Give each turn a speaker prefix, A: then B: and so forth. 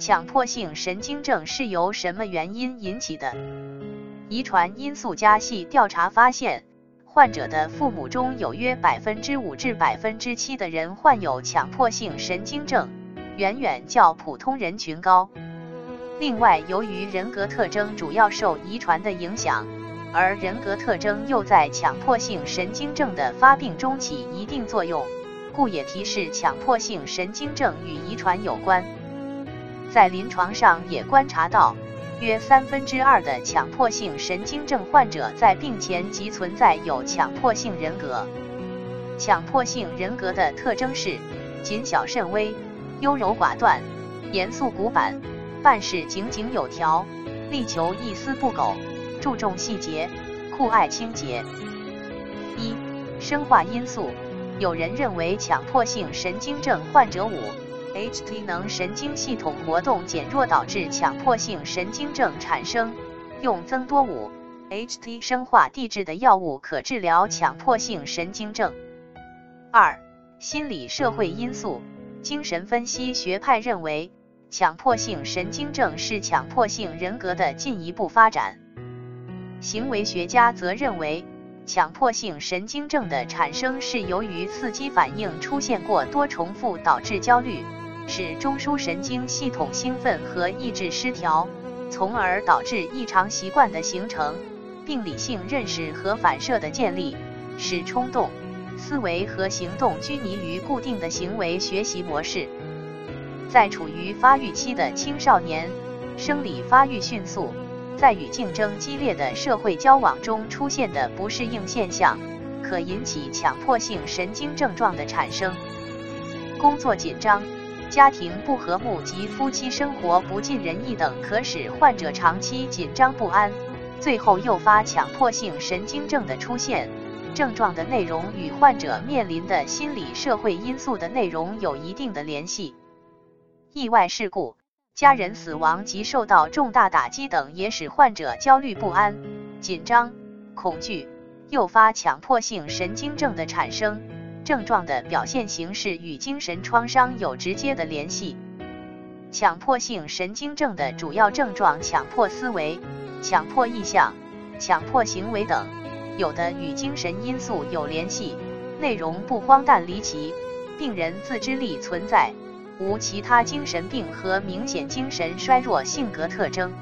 A: 强迫性神经症是由什么原因引起的？遗传因素加系调查发现，患者的父母中有约百分之五至百分之七的人患有强迫性神经症，远远较普通人群高。另外，由于人格特征主要受遗传的影响，而人格特征又在强迫性神经症的发病中起一定作用，故也提示强迫性神经症与遗传有关。在临床上也观察到，约三分之二的强迫性神经症患者在病前即存在有强迫性人格。强迫性人格的特征是谨小慎微、优柔寡断、严肃古板、办事井井有条、力求一丝不苟、注重细节、酷爱清洁。一、生化因素，有人认为强迫性神经症患者五。HT 能神经系统活动减弱导致强迫性神经症产生，用增多五 HT 生化递质的药物可治疗强迫性神经症。二、心理社会因素，精神分析学派认为，强迫性神经症是强迫性人格的进一步发展。行为学家则认为，强迫性神经症的产生是由于刺激反应出现过多重复导致焦虑。使中枢神经系统兴奋和抑制失调，从而导致异常习惯的形成，并理性认识和反射的建立，使冲动、思维和行动拘泥于固定的行为学习模式。在处于发育期的青少年，生理发育迅速，在与竞争激烈的社会交往中出现的不适应现象，可引起强迫性神经症状的产生。工作紧张。家庭不和睦及夫妻生活不尽人意等，可使患者长期紧张不安，最后诱发强迫性神经症的出现。症状的内容与患者面临的心理社会因素的内容有一定的联系。意外事故、家人死亡及受到重大打击等，也使患者焦虑不安、紧张、恐惧，诱发强迫性神经症的产生。症状的表现形式与精神创伤有直接的联系。强迫性神经症的主要症状：强迫思维、强迫意向、强迫行为等，有的与精神因素有联系，内容不荒诞离奇，病人自知力存在，无其他精神病和明显精神衰弱性格特征。